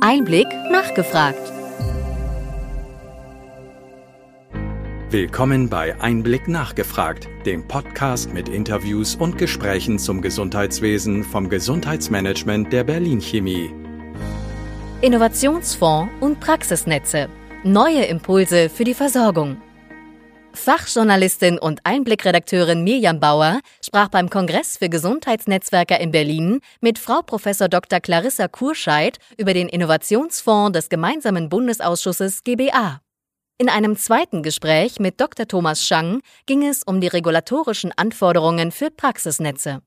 Einblick nachgefragt. Willkommen bei Einblick nachgefragt, dem Podcast mit Interviews und Gesprächen zum Gesundheitswesen vom Gesundheitsmanagement der Berlin Chemie. Innovationsfonds und Praxisnetze. Neue Impulse für die Versorgung. Fachjournalistin und Einblickredakteurin Mirjam Bauer sprach beim Kongress für Gesundheitsnetzwerker in Berlin mit Frau Prof. Dr. Clarissa Kurscheid über den Innovationsfonds des gemeinsamen Bundesausschusses GBA. In einem zweiten Gespräch mit Dr. Thomas Schang ging es um die regulatorischen Anforderungen für Praxisnetze.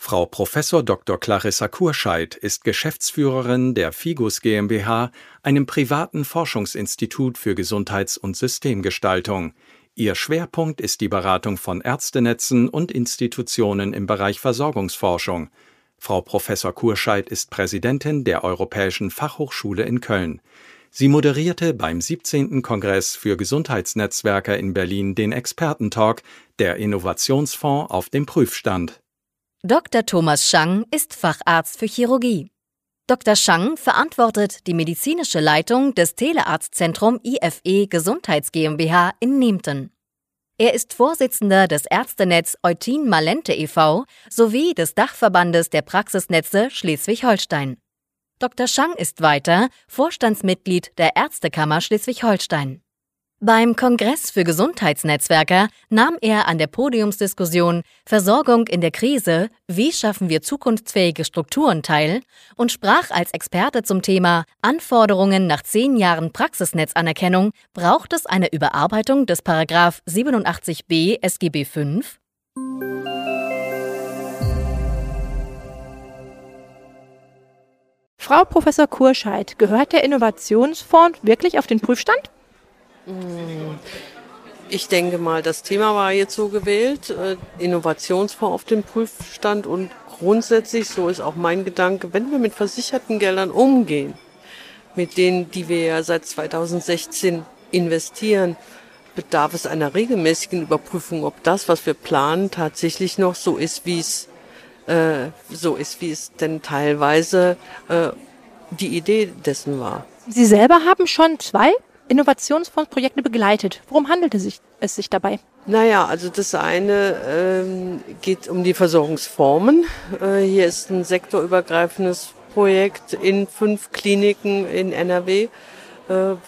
Frau Prof. Dr. Clarissa Kurscheid ist Geschäftsführerin der Figus GmbH, einem privaten Forschungsinstitut für Gesundheits- und Systemgestaltung. Ihr Schwerpunkt ist die Beratung von Ärztenetzen und Institutionen im Bereich Versorgungsforschung. Frau Professor Kurscheid ist Präsidentin der Europäischen Fachhochschule in Köln. Sie moderierte beim 17. Kongress für Gesundheitsnetzwerke in Berlin den Expertentalk Der Innovationsfonds auf dem Prüfstand. Dr. Thomas Schang ist Facharzt für Chirurgie. Dr. Schang verantwortet die medizinische Leitung des Telearztzentrum IFE Gesundheits GmbH in Nempten. Er ist Vorsitzender des Ärztenetz Eutin Malente e.V. sowie des Dachverbandes der Praxisnetze Schleswig-Holstein. Dr. Schang ist weiter Vorstandsmitglied der Ärztekammer Schleswig-Holstein. Beim Kongress für Gesundheitsnetzwerker nahm er an der Podiumsdiskussion Versorgung in der Krise, wie schaffen wir zukunftsfähige Strukturen teil und sprach als Experte zum Thema Anforderungen nach zehn Jahren Praxisnetzanerkennung, braucht es eine Überarbeitung des Paragraph 87b SGB V? Frau Professor Kurscheid, gehört der Innovationsfonds wirklich auf den Prüfstand? Ich denke mal, das Thema war jetzt so gewählt, äh, Innovationsfonds auf dem Prüfstand und grundsätzlich, so ist auch mein Gedanke, wenn wir mit versicherten Geldern umgehen, mit denen, die wir ja seit 2016 investieren, bedarf es einer regelmäßigen Überprüfung, ob das, was wir planen, tatsächlich noch so ist, wie es äh, so ist, wie es denn teilweise äh, die Idee dessen war. Sie selber haben schon zwei Innovationsfondsprojekte begleitet. Worum handelt es sich, dabei? Naja, also das eine ähm, geht um die Versorgungsformen. Äh, hier ist ein sektorübergreifendes Projekt in fünf Kliniken in NRW, äh,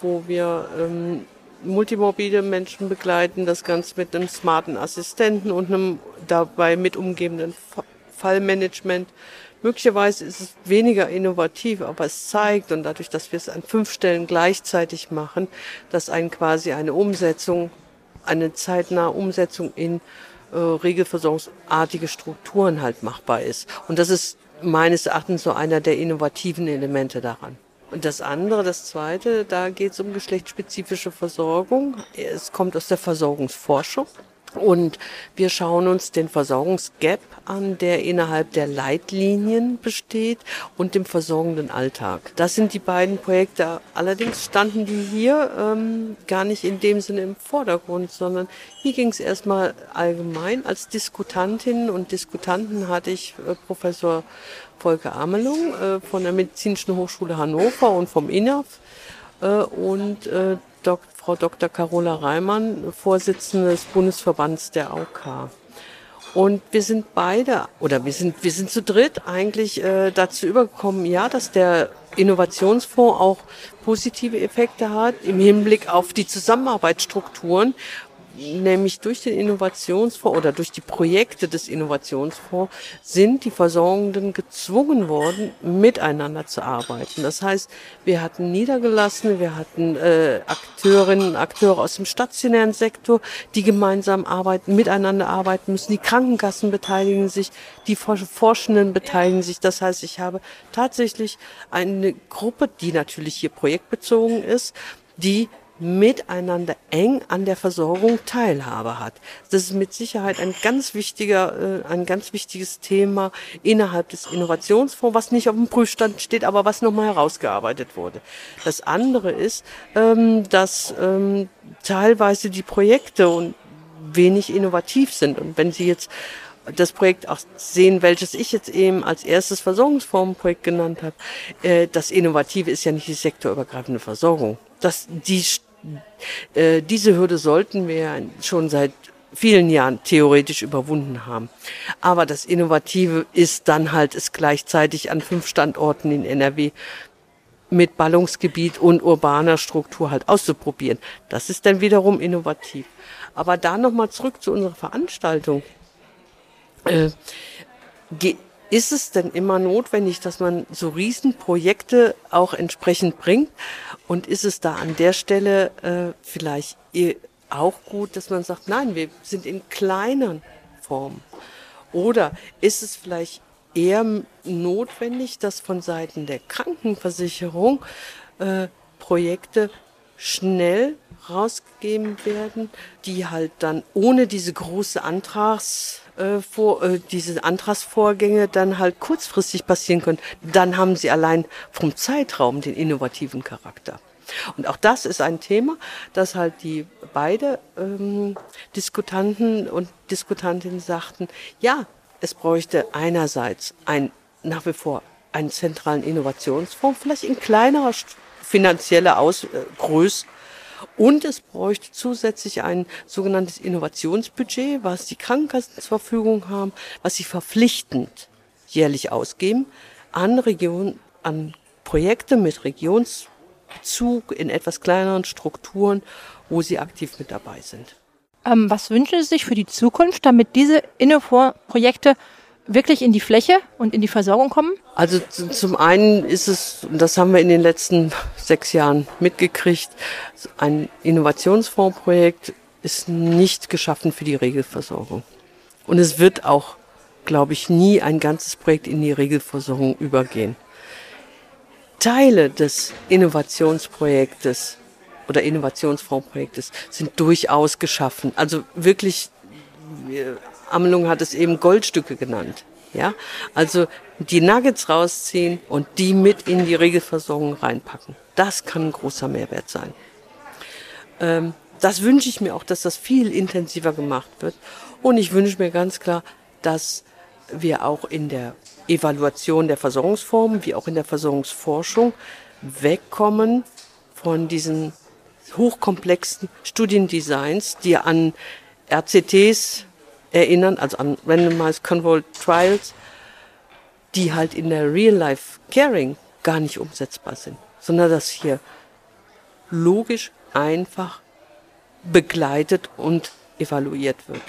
wo wir ähm, multimorbide Menschen begleiten, das Ganze mit einem smarten Assistenten und einem dabei mit umgebenden Fallmanagement Möglicherweise ist es weniger innovativ, aber es zeigt und dadurch, dass wir es an fünf Stellen gleichzeitig machen, dass ein quasi eine Umsetzung, eine zeitnahe Umsetzung in äh, regelversorgungsartige Strukturen halt machbar ist. Und das ist meines Erachtens so einer der innovativen Elemente daran. Und das andere, das zweite, da geht es um geschlechtsspezifische Versorgung. Es kommt aus der Versorgungsforschung. Und wir schauen uns den Versorgungsgap an, der innerhalb der Leitlinien besteht und dem versorgenden Alltag. Das sind die beiden Projekte. Allerdings standen die hier ähm, gar nicht in dem Sinne im Vordergrund, sondern hier ging es erstmal allgemein. Als Diskutantinnen und Diskutanten hatte ich äh, Professor Volker Amelung äh, von der Medizinischen Hochschule Hannover und vom INAF äh, und äh, Dok Frau Dr. Carola Reimann, Vorsitzende des Bundesverbands der AOK. Und wir sind beide, oder wir sind, wir sind zu dritt eigentlich äh, dazu übergekommen, ja, dass der Innovationsfonds auch positive Effekte hat im Hinblick auf die Zusammenarbeitsstrukturen nämlich durch den Innovationsfonds oder durch die Projekte des Innovationsfonds sind die Versorgenden gezwungen worden, miteinander zu arbeiten. Das heißt, wir hatten Niedergelassene, wir hatten äh, Akteurinnen und Akteure aus dem stationären Sektor, die gemeinsam arbeiten, miteinander arbeiten müssen. Die Krankenkassen beteiligen sich, die Forschenden beteiligen sich. Das heißt, ich habe tatsächlich eine Gruppe, die natürlich hier projektbezogen ist, die miteinander eng an der Versorgung Teilhabe hat. Das ist mit Sicherheit ein ganz wichtiger, äh, ein ganz wichtiges Thema innerhalb des Innovationsfonds, was nicht auf dem Prüfstand steht, aber was nochmal herausgearbeitet wurde. Das andere ist, ähm, dass ähm, teilweise die Projekte wenig innovativ sind. Und wenn Sie jetzt das Projekt auch sehen, welches ich jetzt eben als erstes Versorgungsformenprojekt genannt habe. Äh, das Innovative ist ja nicht die sektorübergreifende Versorgung. Das, die, äh, diese Hürde sollten wir schon seit vielen Jahren theoretisch überwunden haben. Aber das Innovative ist dann halt, es gleichzeitig an fünf Standorten in NRW mit Ballungsgebiet und urbaner Struktur halt auszuprobieren. Das ist dann wiederum innovativ. Aber da nochmal zurück zu unserer Veranstaltung. Äh, ist es denn immer notwendig, dass man so Riesenprojekte auch entsprechend bringt? Und ist es da an der Stelle äh, vielleicht auch gut, dass man sagt, nein, wir sind in kleinen Formen? Oder ist es vielleicht eher notwendig, dass von Seiten der Krankenversicherung äh, Projekte schnell rausgegeben werden, die halt dann ohne diese große Antrags äh, vor, äh, diese Antragsvorgänge dann halt kurzfristig passieren können. Dann haben sie allein vom Zeitraum den innovativen Charakter. Und auch das ist ein Thema, dass halt die beide ähm, Diskutanten und Diskutantinnen sagten, ja, es bräuchte einerseits ein nach wie vor einen zentralen Innovationsfonds, vielleicht in kleinerer finanzieller Aus, äh. Und es bräuchte zusätzlich ein sogenanntes Innovationsbudget, was die Krankenkassen zur Verfügung haben, was sie verpflichtend jährlich ausgeben an Regionen, an Projekte mit Regionsbezug in etwas kleineren Strukturen, wo sie aktiv mit dabei sind. Ähm, was wünschen Sie sich für die Zukunft, damit diese Innofor-Projekte wirklich in die Fläche und in die Versorgung kommen? Also zum einen ist es, und das haben wir in den letzten sechs Jahren mitgekriegt, ein Innovationsfondsprojekt ist nicht geschaffen für die Regelversorgung. Und es wird auch, glaube ich, nie ein ganzes Projekt in die Regelversorgung übergehen. Teile des Innovationsprojektes oder Innovationsfondsprojektes sind durchaus geschaffen. Also wirklich, Amelung hat es eben Goldstücke genannt. Ja, also die Nuggets rausziehen und die mit in die Regelversorgung reinpacken. Das kann ein großer Mehrwert sein. Ähm, das wünsche ich mir auch, dass das viel intensiver gemacht wird. Und ich wünsche mir ganz klar, dass wir auch in der Evaluation der Versorgungsformen wie auch in der Versorgungsforschung wegkommen von diesen hochkomplexen Studiendesigns, die an RCTs erinnern, also an Randomized Controlled Trials, die halt in der Real-Life Caring gar nicht umsetzbar sind, sondern dass hier logisch einfach begleitet und evaluiert wird.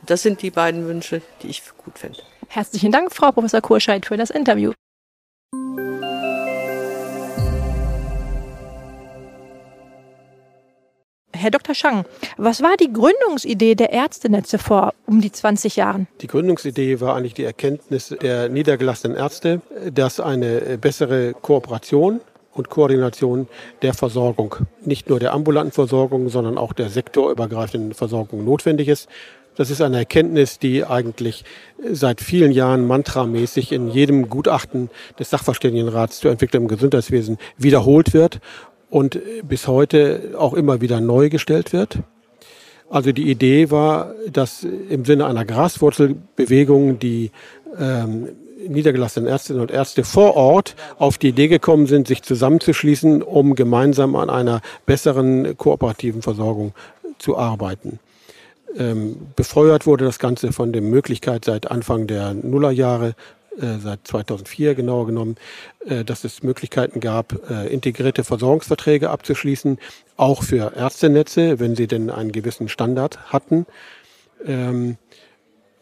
Und das sind die beiden Wünsche, die ich gut finde. Herzlichen Dank, Frau Professor Kurscheid, für das Interview. Herr Dr. Schang, was war die Gründungsidee der Ärztenetze vor um die 20 Jahren? Die Gründungsidee war eigentlich die Erkenntnis der niedergelassenen Ärzte, dass eine bessere Kooperation und Koordination der Versorgung, nicht nur der ambulanten Versorgung, sondern auch der sektorübergreifenden Versorgung notwendig ist. Das ist eine Erkenntnis, die eigentlich seit vielen Jahren mantramäßig in jedem Gutachten des Sachverständigenrats zur Entwicklung im Gesundheitswesen wiederholt wird und bis heute auch immer wieder neu gestellt wird. Also die Idee war, dass im Sinne einer Graswurzelbewegung die ähm, niedergelassenen Ärztinnen und Ärzte vor Ort auf die Idee gekommen sind, sich zusammenzuschließen, um gemeinsam an einer besseren kooperativen Versorgung zu arbeiten. Ähm, befeuert wurde das Ganze von der Möglichkeit seit Anfang der Nullerjahre seit 2004 genauer genommen, äh, dass es Möglichkeiten gab, äh, integrierte Versorgungsverträge abzuschließen, auch für Ärztenetze, wenn sie denn einen gewissen Standard hatten. Ähm,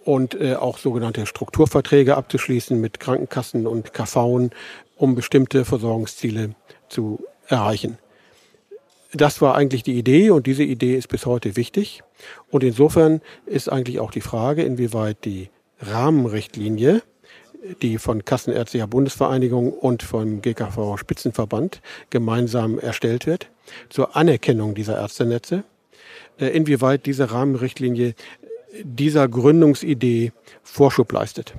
und auch sogenannte Strukturverträge abzuschließen mit Krankenkassen und KV, um bestimmte Versorgungsziele zu erreichen. Das war eigentlich die Idee und diese Idee ist bis heute wichtig. Und insofern ist eigentlich auch die Frage, inwieweit die Rahmenrichtlinie die von Kassenärztlicher Bundesvereinigung und vom GKV Spitzenverband gemeinsam erstellt wird, zur Anerkennung dieser Ärztenetze. Äh, inwieweit diese Rahmenrichtlinie dieser Gründungsidee Vorschub leistet.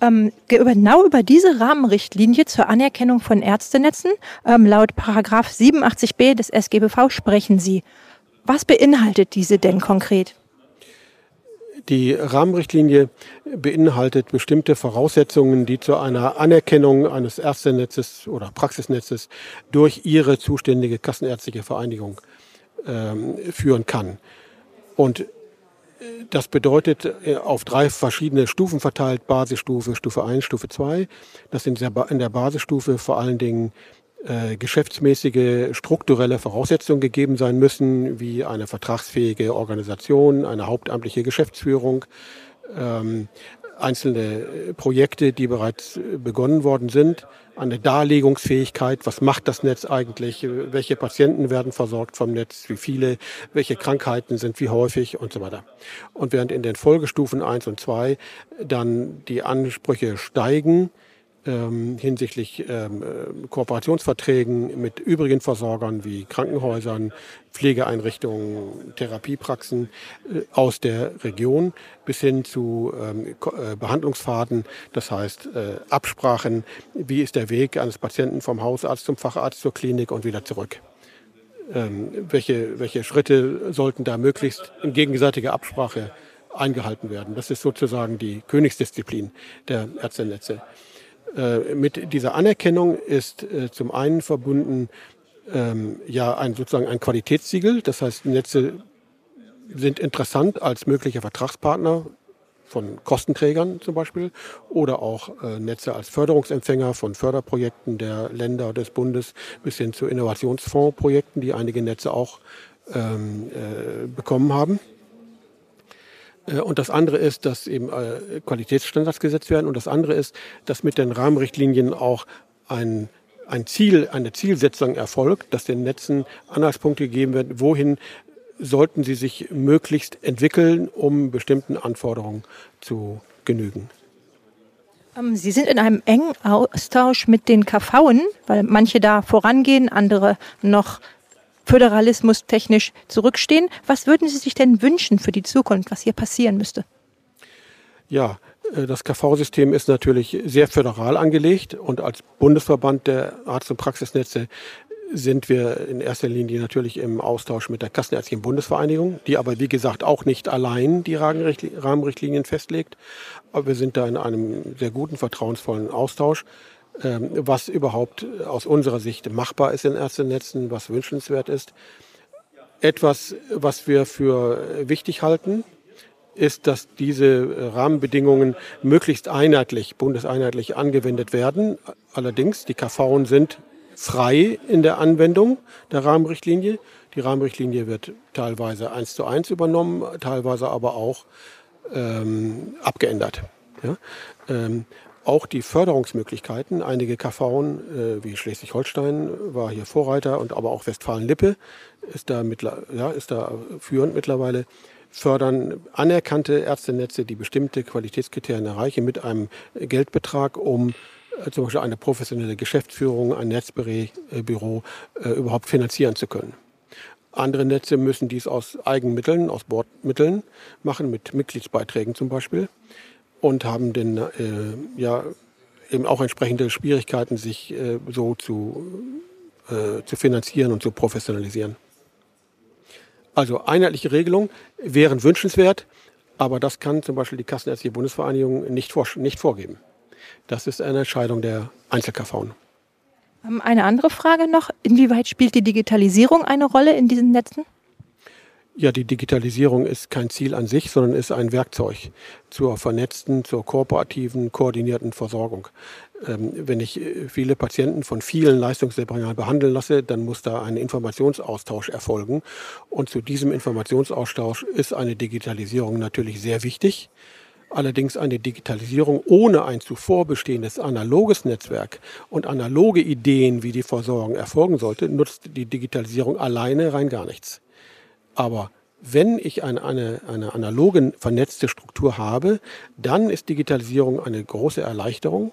Ähm, genau über diese Rahmenrichtlinie zur Anerkennung von Ärztenetzen, ähm, laut Paragraph 87b des SGBV sprechen Sie. Was beinhaltet diese denn konkret? Die Rahmenrichtlinie beinhaltet bestimmte Voraussetzungen, die zu einer Anerkennung eines Ärztenetzes oder Praxisnetzes durch ihre zuständige kassenärztliche Vereinigung ähm, führen kann. Und das bedeutet äh, auf drei verschiedene Stufen verteilt, Basisstufe, Stufe 1, Stufe 2, dass in der Basisstufe vor allen Dingen äh, geschäftsmäßige strukturelle Voraussetzungen gegeben sein müssen, wie eine vertragsfähige Organisation, eine hauptamtliche Geschäftsführung, ähm, einzelne Projekte, die bereits begonnen worden sind, eine Darlegungsfähigkeit, was macht das Netz eigentlich, welche Patienten werden versorgt vom Netz, wie viele, welche Krankheiten sind wie häufig? Und so weiter. Und während in den Folgestufen eins und zwei dann die Ansprüche steigen, ähm, hinsichtlich ähm, äh, Kooperationsverträgen mit übrigen Versorgern wie Krankenhäusern, Pflegeeinrichtungen, Therapiepraxen äh, aus der Region bis hin zu ähm, äh, Behandlungspfaden, das heißt äh, Absprachen, wie ist der Weg eines Patienten vom Hausarzt zum Facharzt zur Klinik und wieder zurück. Ähm, welche, welche Schritte sollten da möglichst in gegenseitiger Absprache eingehalten werden? Das ist sozusagen die Königsdisziplin der Ärztenetze. Äh, mit dieser Anerkennung ist äh, zum einen verbunden ähm, ja ein sozusagen ein Qualitätssiegel. Das heißt, Netze sind interessant als möglicher Vertragspartner von Kostenträgern zum Beispiel oder auch äh, Netze als Förderungsempfänger von Förderprojekten der Länder des Bundes bis hin zu Innovationsfondsprojekten, die einige Netze auch ähm, äh, bekommen haben. Äh, und das andere ist, dass eben äh, Qualitätsstandards gesetzt werden. Und das andere ist, dass mit den Rahmenrichtlinien auch ein, ein Ziel, eine Zielsetzung erfolgt, dass den Netzen Anhaltspunkte gegeben werden, wohin sollten sie sich möglichst entwickeln, um bestimmten Anforderungen zu genügen. Ähm, sie sind in einem engen Austausch mit den KVen, weil manche da vorangehen, andere noch Föderalismus technisch zurückstehen. Was würden Sie sich denn wünschen für die Zukunft, was hier passieren müsste? Ja, äh, das KV-System ist natürlich sehr föderal angelegt und als Bundesverband der Arzt- und Praxisnetze sind wir in erster Linie natürlich im Austausch mit der Kassenärztlichen Bundesvereinigung, die aber wie gesagt auch nicht allein die Rahmenrichtlinien festlegt. Aber wir sind da in einem sehr guten, vertrauensvollen Austausch. Ähm, was überhaupt aus unserer Sicht machbar ist in Ärztenetzen, was wünschenswert ist. Etwas, was wir für wichtig halten, ist, dass diese Rahmenbedingungen möglichst einheitlich, bundeseinheitlich angewendet werden. Allerdings, die KV sind frei in der Anwendung der Rahmenrichtlinie. Die Rahmenrichtlinie wird teilweise eins zu eins übernommen, teilweise aber auch ähm, abgeändert. Ja? Ähm, auch die Förderungsmöglichkeiten. Einige KV, äh, wie Schleswig-Holstein war hier Vorreiter und aber auch Westfalen-Lippe ist da, ja, ist da führend mittlerweile, fördern anerkannte Ärztenetze, die bestimmte Qualitätskriterien erreichen, mit einem Geldbetrag, um äh, zum Beispiel eine professionelle Geschäftsführung, ein Netzbüro äh, überhaupt finanzieren zu können. Andere Netze müssen dies aus Eigenmitteln, aus Bordmitteln machen, mit Mitgliedsbeiträgen zum Beispiel und haben dann äh, ja eben auch entsprechende Schwierigkeiten, sich äh, so zu, äh, zu finanzieren und zu professionalisieren. Also einheitliche Regelungen wären wünschenswert, aber das kann zum Beispiel die Kassenärztliche Bundesvereinigung nicht, vor, nicht vorgeben. Das ist eine Entscheidung der Einzel-KV. Ähm, eine andere Frage noch. Inwieweit spielt die Digitalisierung eine Rolle in diesen Netzen? Ja, die Digitalisierung ist kein Ziel an sich, sondern ist ein Werkzeug zur vernetzten, zur kooperativen, koordinierten Versorgung. Ähm, wenn ich äh, viele Patienten von vielen Leistungserbringern behandeln lasse, dann muss da ein Informationsaustausch erfolgen. Und zu diesem Informationsaustausch ist eine Digitalisierung natürlich sehr wichtig. Allerdings eine Digitalisierung ohne ein zuvor bestehendes analoges Netzwerk und analoge Ideen, wie die Versorgung erfolgen sollte, nutzt die Digitalisierung alleine rein gar nichts. Aber wenn ich eine, eine, eine analoge vernetzte Struktur habe, dann ist Digitalisierung eine große Erleichterung,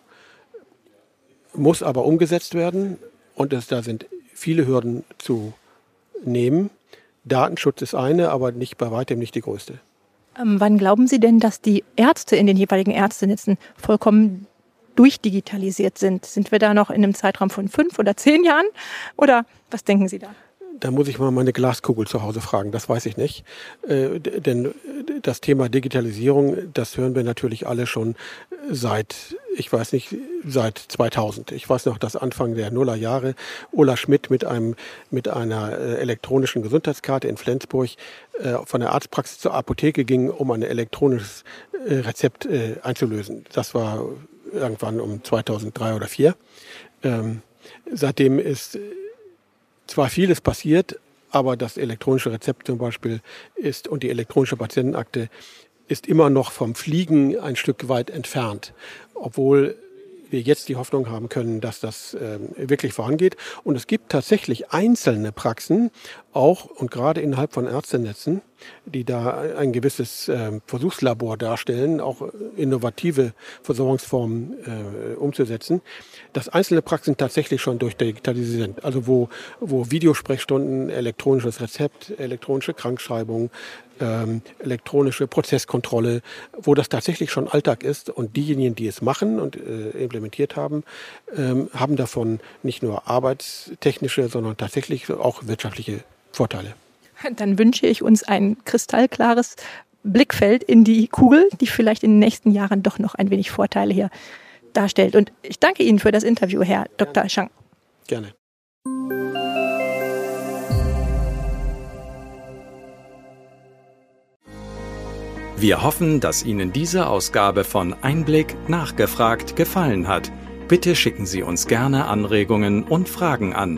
muss aber umgesetzt werden und es, da sind viele Hürden zu nehmen. Datenschutz ist eine, aber nicht bei weitem nicht die größte. Ähm, wann glauben Sie denn, dass die Ärzte in den jeweiligen Ärztenetzen vollkommen durchdigitalisiert sind? Sind wir da noch in einem Zeitraum von fünf oder zehn Jahren? Oder was denken Sie da? Da muss ich mal meine Glaskugel zu Hause fragen, das weiß ich nicht. Äh, denn das Thema Digitalisierung, das hören wir natürlich alle schon seit, ich weiß nicht, seit 2000. Ich weiß noch, dass Anfang der Nullerjahre Ulla Schmidt mit, einem, mit einer äh, elektronischen Gesundheitskarte in Flensburg äh, von der Arztpraxis zur Apotheke ging, um ein elektronisches Rezept einzulösen. Das war irgendwann um 2003 oder 2004. Ähm, seitdem ist zwar vieles passiert, aber das elektronische Rezept zum Beispiel ist und die elektronische Patientenakte ist immer noch vom Fliegen ein Stück weit entfernt, obwohl wir jetzt die Hoffnung haben können, dass das äh, wirklich vorangeht. Und es gibt tatsächlich einzelne Praxen, auch und gerade innerhalb von Ärztenetzen, die da ein gewisses äh, Versuchslabor darstellen, auch innovative Versorgungsformen äh, umzusetzen, dass einzelne Praxen tatsächlich schon durch digitalisiert sind. Also wo, wo Videosprechstunden, elektronisches Rezept, elektronische Krankschreibung, ähm, elektronische Prozesskontrolle, wo das tatsächlich schon Alltag ist und diejenigen, die es machen und äh, implementiert haben, ähm, haben davon nicht nur arbeitstechnische, sondern tatsächlich auch wirtschaftliche Vorteile. Dann wünsche ich uns ein kristallklares Blickfeld in die Kugel, die vielleicht in den nächsten Jahren doch noch ein wenig Vorteile hier darstellt. Und ich danke Ihnen für das Interview, Herr Dr. Shang. Gerne. Wir hoffen, dass Ihnen diese Ausgabe von Einblick nachgefragt gefallen hat. Bitte schicken Sie uns gerne Anregungen und Fragen an